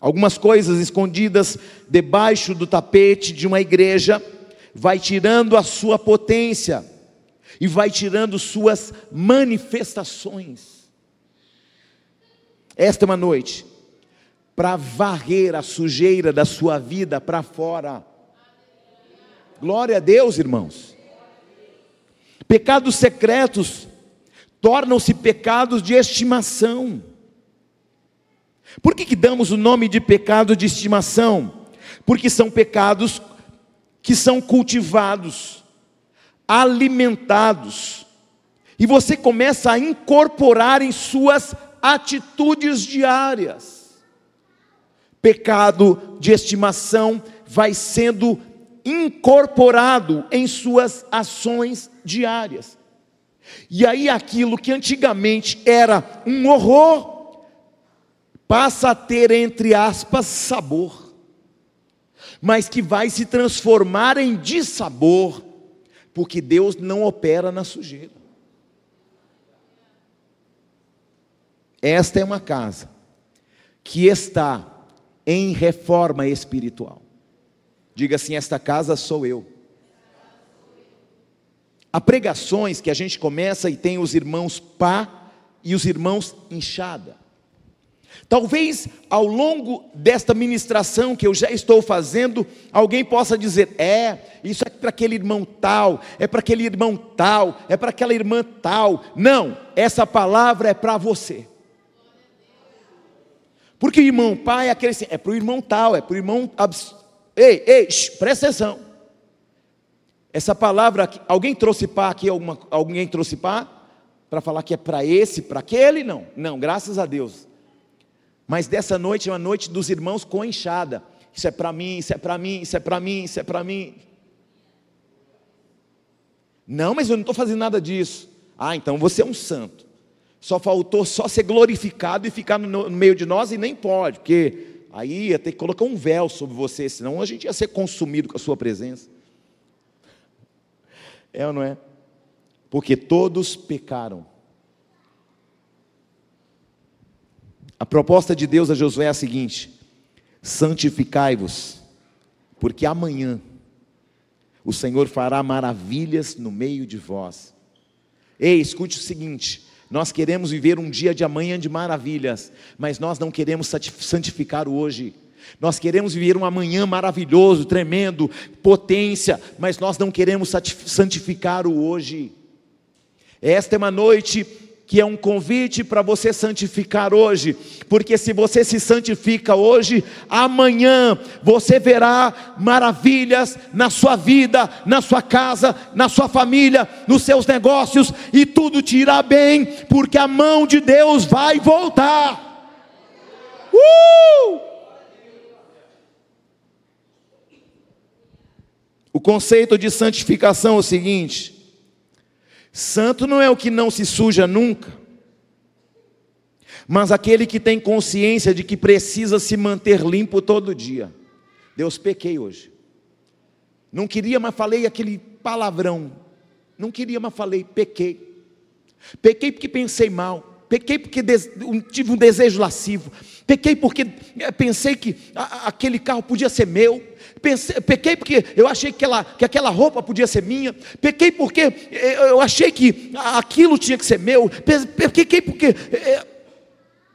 [SPEAKER 1] Algumas coisas escondidas debaixo do tapete de uma igreja vai tirando a sua potência e vai tirando suas manifestações. Esta é uma noite para varrer a sujeira da sua vida para fora. Glória a Deus, irmãos. Pecados secretos tornam-se pecados de estimação. Por que, que damos o nome de pecado de estimação? Porque são pecados que são cultivados, alimentados, e você começa a incorporar em suas atitudes diárias pecado de estimação vai sendo incorporado em suas ações diárias. E aí aquilo que antigamente era um horror passa a ter entre aspas sabor, mas que vai se transformar em dissabor, porque Deus não opera na sujeira. Esta é uma casa que está em reforma espiritual. Diga assim: esta casa sou eu. Há pregações que a gente começa e tem os irmãos pá e os irmãos inchada. Talvez ao longo desta ministração que eu já estou fazendo, alguém possa dizer: é, isso é para aquele irmão tal, é para aquele irmão tal, é para aquela irmã tal. Não, essa palavra é para você. Porque o irmão pai é aquele assim, é para o irmão tal, é para o irmão. Abs... Ei, ei, shh, presta atenção. Essa palavra, alguém trouxe pá aqui? Alguma, alguém trouxe pá? Para falar que é para esse, para aquele? Não, não, graças a Deus. Mas dessa noite é uma noite dos irmãos com enxada. Isso é para mim, isso é para mim, isso é para mim, isso é para mim. Não, mas eu não estou fazendo nada disso. Ah, então você é um santo. Só faltou só ser glorificado e ficar no, no meio de nós e nem pode, porque aí ia ter que colocar um véu sobre você, senão a gente ia ser consumido com a sua presença. É ou não é? Porque todos pecaram. A proposta de Deus a Josué é a seguinte: santificai-vos, porque amanhã o Senhor fará maravilhas no meio de vós. Ei, escute o seguinte: nós queremos viver um dia de amanhã de maravilhas, mas nós não queremos santificar o hoje. Nós queremos viver um amanhã maravilhoso, tremendo, potência, mas nós não queremos santificar o hoje. Esta é uma noite que é um convite para você santificar hoje, porque se você se santifica hoje, amanhã você verá maravilhas na sua vida, na sua casa, na sua família, nos seus negócios, e tudo te irá bem, porque a mão de Deus vai voltar. Uh! O conceito de santificação é o seguinte: Santo não é o que não se suja nunca, mas aquele que tem consciência de que precisa se manter limpo todo dia. Deus, pequei hoje. Não queria, mas falei aquele palavrão. Não queria, mas falei, pequei. Pequei porque pensei mal. Pequei porque tive um desejo lascivo. Pequei porque eh, pensei que aquele carro podia ser meu pensei, pequei porque eu achei que aquela, que aquela roupa podia ser minha, pequei porque eh, eu achei que aquilo tinha que ser meu, pequei porque. É,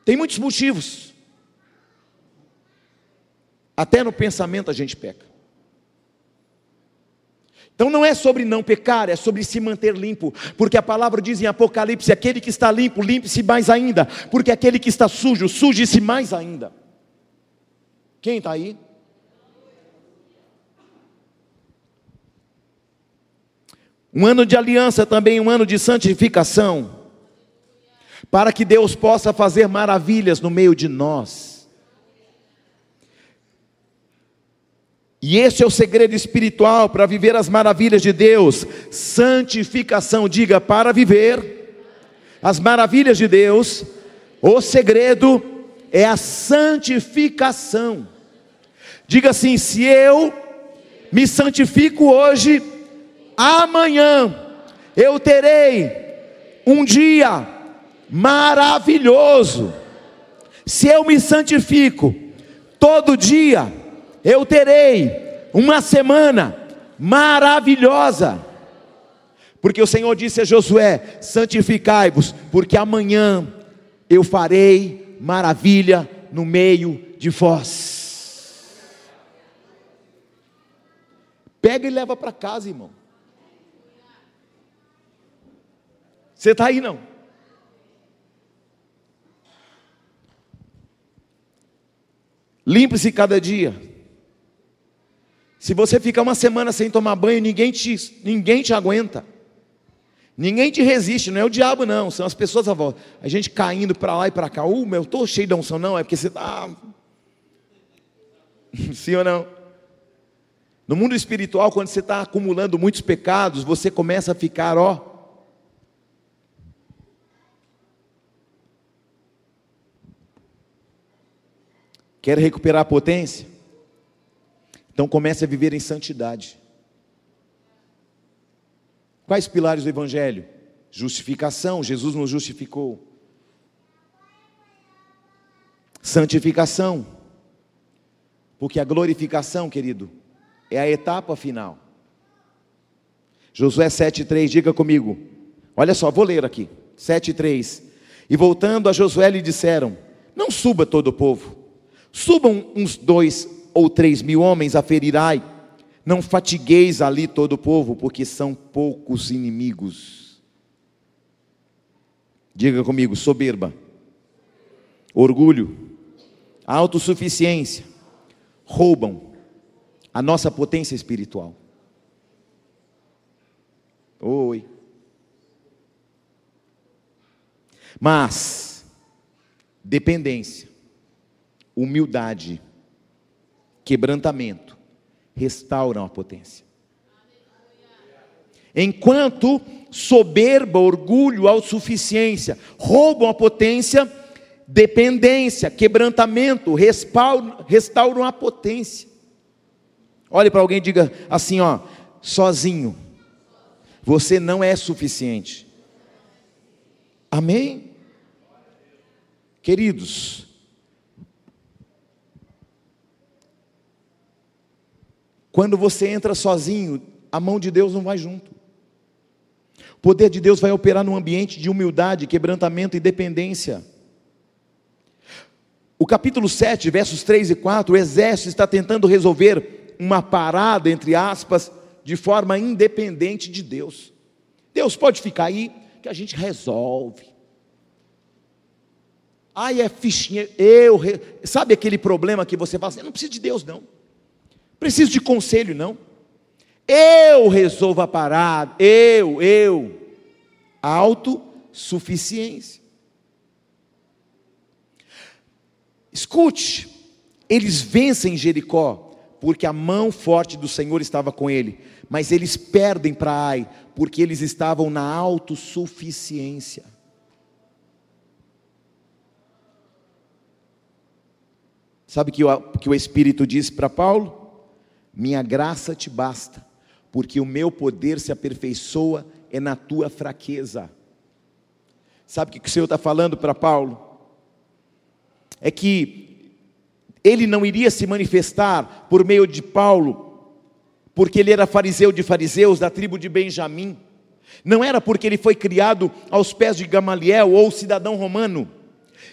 [SPEAKER 1] tem muitos motivos. Até no pensamento a gente peca. Então não é sobre não pecar, é sobre se manter limpo, porque a palavra diz em Apocalipse: aquele que está limpo, limpe-se mais ainda, porque aquele que está sujo, suje-se mais ainda. Quem está aí? Um ano de aliança também, um ano de santificação, para que Deus possa fazer maravilhas no meio de nós. E esse é o segredo espiritual para viver as maravilhas de Deus. Santificação, diga, para viver as maravilhas de Deus, o segredo é a santificação. Diga assim: se eu me santifico hoje, amanhã eu terei um dia maravilhoso. Se eu me santifico, todo dia eu terei uma semana maravilhosa. Porque o Senhor disse a Josué: santificai-vos, porque amanhã eu farei maravilha no meio de vós. Pega e leva para casa, irmão. Você está aí não? Limpe-se cada dia. Se você ficar uma semana sem tomar banho, ninguém te, ninguém te aguenta. Ninguém te resiste, não é o diabo, não. São as pessoas à volta. A gente caindo para lá e para cá. Uh, meu, estou cheio de unção, não. É porque você está. Sim ou não? No mundo espiritual, quando você está acumulando muitos pecados, você começa a ficar, ó, Quer recuperar a potência? Então comece a viver em santidade. Quais pilares do Evangelho? Justificação, Jesus nos justificou. Santificação, porque a glorificação, querido, é a etapa final. Josué 7,3, diga comigo. Olha só, vou ler aqui. 7,3. E voltando a Josué lhe disseram: Não suba todo o povo Subam uns dois ou três mil homens a ferirai. Não fatigueis ali todo o povo, porque são poucos inimigos. Diga comigo: soberba, orgulho, autossuficiência, roubam a nossa potência espiritual. Oi. Mas, dependência, humildade, quebrantamento, restauram a potência. Enquanto soberba, orgulho, autossuficiência roubam a potência, dependência, quebrantamento, restauram a potência. Olhe para alguém e diga assim, ó, sozinho, você não é suficiente. Amém? Queridos, quando você entra sozinho, a mão de Deus não vai junto. O poder de Deus vai operar num ambiente de humildade, quebrantamento e dependência. O capítulo 7, versos 3 e 4, o exército está tentando resolver uma parada, entre aspas, de forma independente de Deus. Deus pode ficar aí que a gente resolve. Ai, é fichinha, eu, sabe aquele problema que você fala assim, eu não preciso de Deus não. Preciso de conselho não. Eu resolvo a parada, eu, eu. Autossuficiência. Escute, eles vencem Jericó porque a mão forte do Senhor estava com ele, mas eles perdem para Ai, porque eles estavam na autossuficiência. Sabe que o que o Espírito disse para Paulo? Minha graça te basta, porque o meu poder se aperfeiçoa é na tua fraqueza. Sabe o que o Senhor está falando para Paulo? É que ele não iria se manifestar por meio de Paulo, porque ele era fariseu de fariseus, da tribo de Benjamim. Não era porque ele foi criado aos pés de Gamaliel ou cidadão romano.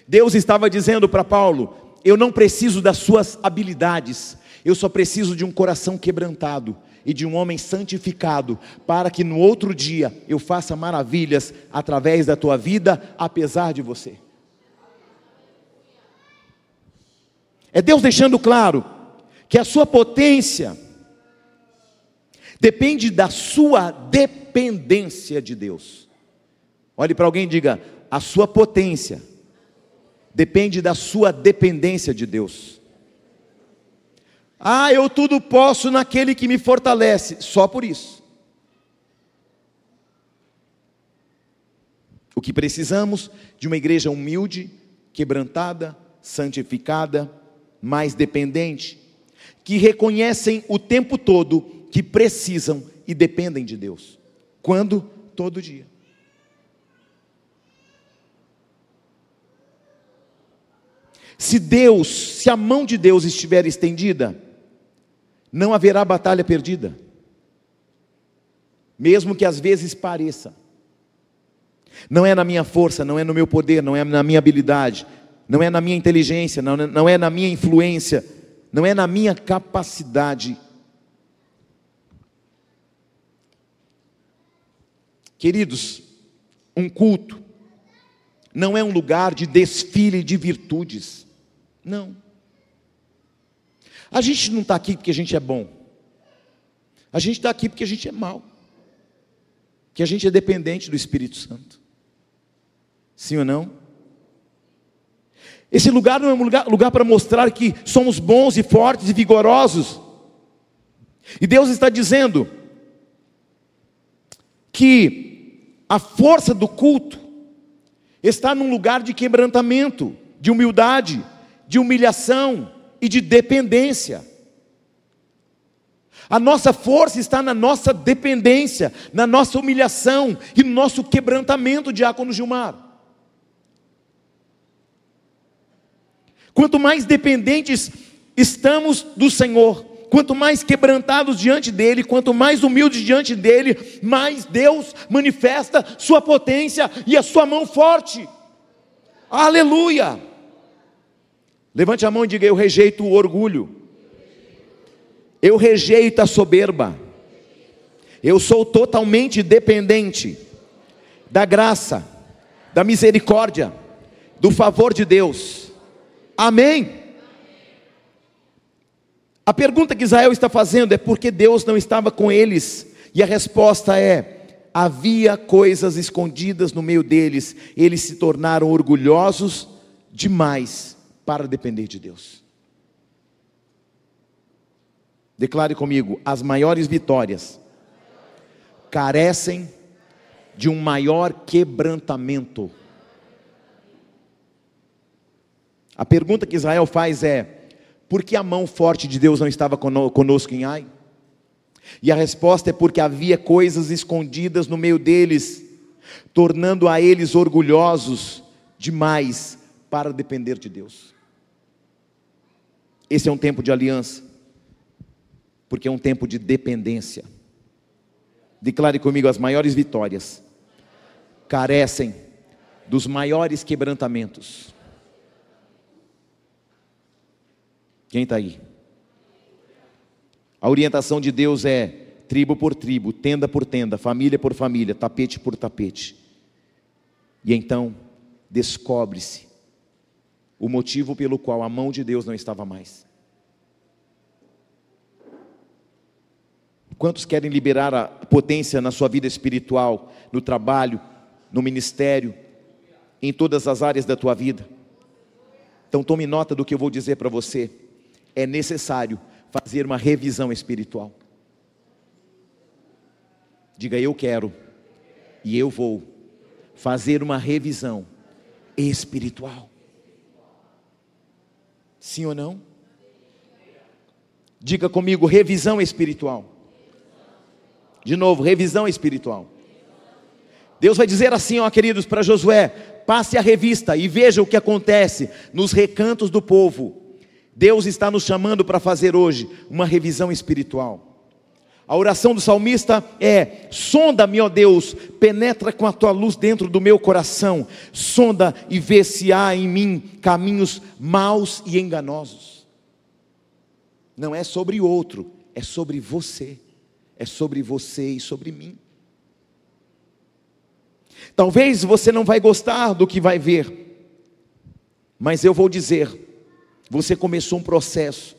[SPEAKER 1] Deus estava dizendo para Paulo: Eu não preciso das suas habilidades, eu só preciso de um coração quebrantado e de um homem santificado, para que no outro dia eu faça maravilhas através da tua vida, apesar de você. É Deus deixando claro que a sua potência depende da sua dependência de Deus. Olhe para alguém e diga: a sua potência depende da sua dependência de Deus. Ah, eu tudo posso naquele que me fortalece, só por isso. O que precisamos de uma igreja humilde, quebrantada, santificada, mais dependente, que reconhecem o tempo todo que precisam e dependem de Deus. Quando? Todo dia. Se Deus, se a mão de Deus estiver estendida, não haverá batalha perdida. Mesmo que às vezes pareça. Não é na minha força, não é no meu poder, não é na minha habilidade, não é na minha inteligência, não, não é na minha influência, não é na minha capacidade. Queridos, um culto não é um lugar de desfile de virtudes, não. A gente não está aqui porque a gente é bom, a gente está aqui porque a gente é mau, que a gente é dependente do Espírito Santo, sim ou não? Esse lugar não é um lugar, lugar para mostrar que somos bons e fortes e vigorosos. E Deus está dizendo que a força do culto está num lugar de quebrantamento, de humildade, de humilhação e de dependência. A nossa força está na nossa dependência, na nossa humilhação e no nosso quebrantamento, diácono Gilmar. Quanto mais dependentes estamos do Senhor, quanto mais quebrantados diante dEle, quanto mais humildes diante dEle, mais Deus manifesta Sua potência e a Sua mão forte. Aleluia! Levante a mão e diga: Eu rejeito o orgulho, eu rejeito a soberba, eu sou totalmente dependente da graça, da misericórdia, do favor de Deus. Amém? A pergunta que Israel está fazendo é por que Deus não estava com eles? E a resposta é: havia coisas escondidas no meio deles, eles se tornaram orgulhosos demais para depender de Deus. Declare comigo: as maiores vitórias carecem de um maior quebrantamento. A pergunta que Israel faz é: por que a mão forte de Deus não estava conosco em Ai? E a resposta é porque havia coisas escondidas no meio deles, tornando a eles orgulhosos demais para depender de Deus. Esse é um tempo de aliança, porque é um tempo de dependência. Declare comigo: as maiores vitórias carecem dos maiores quebrantamentos. Quem está aí? A orientação de Deus é tribo por tribo, tenda por tenda, família por família, tapete por tapete. E então descobre-se o motivo pelo qual a mão de Deus não estava mais. Quantos querem liberar a potência na sua vida espiritual, no trabalho, no ministério, em todas as áreas da tua vida? Então tome nota do que eu vou dizer para você. É necessário fazer uma revisão espiritual. Diga eu quero e eu vou fazer uma revisão espiritual. Sim ou não? Diga comigo, revisão espiritual. De novo, revisão espiritual. Deus vai dizer assim, ó queridos, para Josué: passe a revista e veja o que acontece nos recantos do povo. Deus está nos chamando para fazer hoje uma revisão espiritual. A oração do salmista é: sonda-me, ó Deus, penetra com a tua luz dentro do meu coração, sonda e vê se há em mim caminhos maus e enganosos. Não é sobre outro, é sobre você é sobre você e sobre mim. Talvez você não vai gostar do que vai ver, mas eu vou dizer: você começou um processo,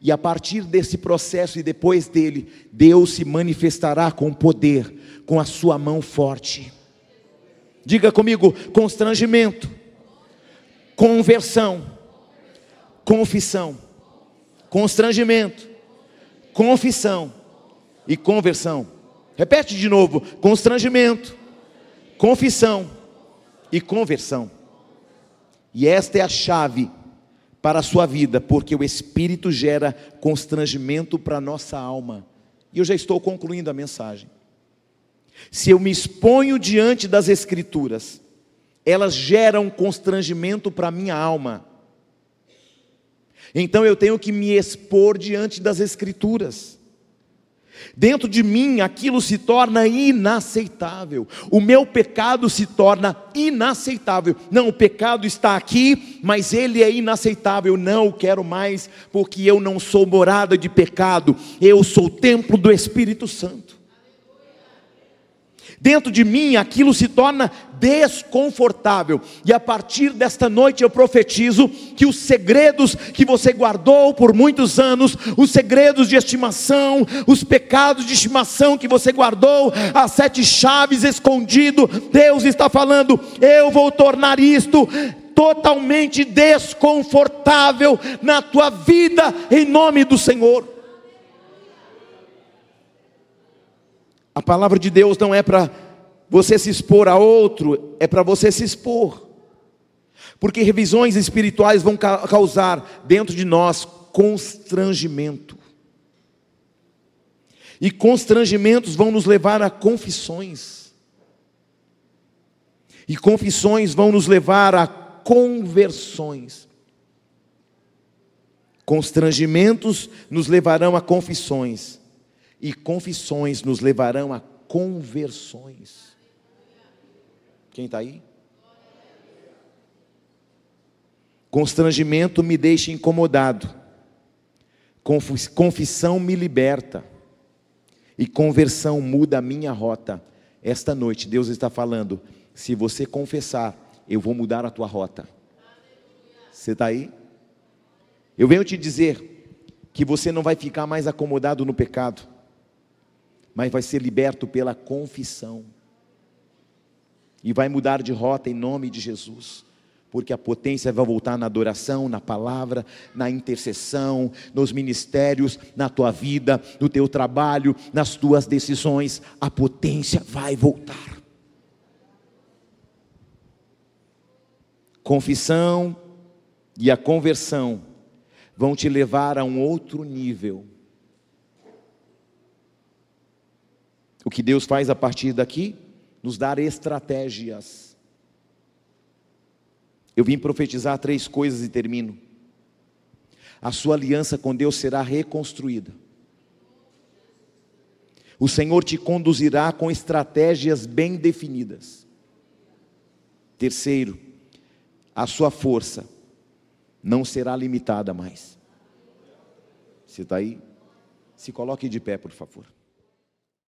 [SPEAKER 1] e a partir desse processo e depois dele, Deus se manifestará com poder, com a sua mão forte. Diga comigo: constrangimento, conversão, confissão, constrangimento, confissão, e conversão. Repete de novo: constrangimento, confissão e conversão. E esta é a chave para a sua vida, porque o Espírito gera constrangimento para a nossa alma. E eu já estou concluindo a mensagem. Se eu me exponho diante das Escrituras, elas geram constrangimento para a minha alma. Então eu tenho que me expor diante das Escrituras. Dentro de mim aquilo se torna inaceitável. O meu pecado se torna inaceitável. Não, o pecado está aqui, mas ele é inaceitável. Não o quero mais, porque eu não sou morada de pecado. Eu sou templo do Espírito Santo. Dentro de mim aquilo se torna desconfortável. E a partir desta noite eu profetizo que os segredos que você guardou por muitos anos, os segredos de estimação, os pecados de estimação que você guardou, as sete chaves escondido, Deus está falando: eu vou tornar isto totalmente desconfortável na tua vida em nome do Senhor. A palavra de Deus não é para você se expor a outro, é para você se expor. Porque revisões espirituais vão causar dentro de nós constrangimento. E constrangimentos vão nos levar a confissões. E confissões vão nos levar a conversões. Constrangimentos nos levarão a confissões e confissões nos levarão a conversões. Quem está aí? Constrangimento me deixa incomodado, confissão me liberta, e conversão muda a minha rota. Esta noite, Deus está falando: se você confessar, eu vou mudar a tua rota. Você está aí? Eu venho te dizer que você não vai ficar mais acomodado no pecado, mas vai ser liberto pela confissão. E vai mudar de rota em nome de Jesus porque a potência vai voltar na adoração, na palavra, na intercessão, nos ministérios, na tua vida, no teu trabalho, nas tuas decisões. A potência vai voltar. Confissão e a conversão vão te levar a um outro nível. O que Deus faz a partir daqui? Nos dar estratégias eu vim profetizar três coisas e termino. A sua aliança com Deus será reconstruída. O Senhor te conduzirá com estratégias bem definidas. Terceiro, a sua força não será limitada mais. Você está aí? Se coloque de pé, por favor.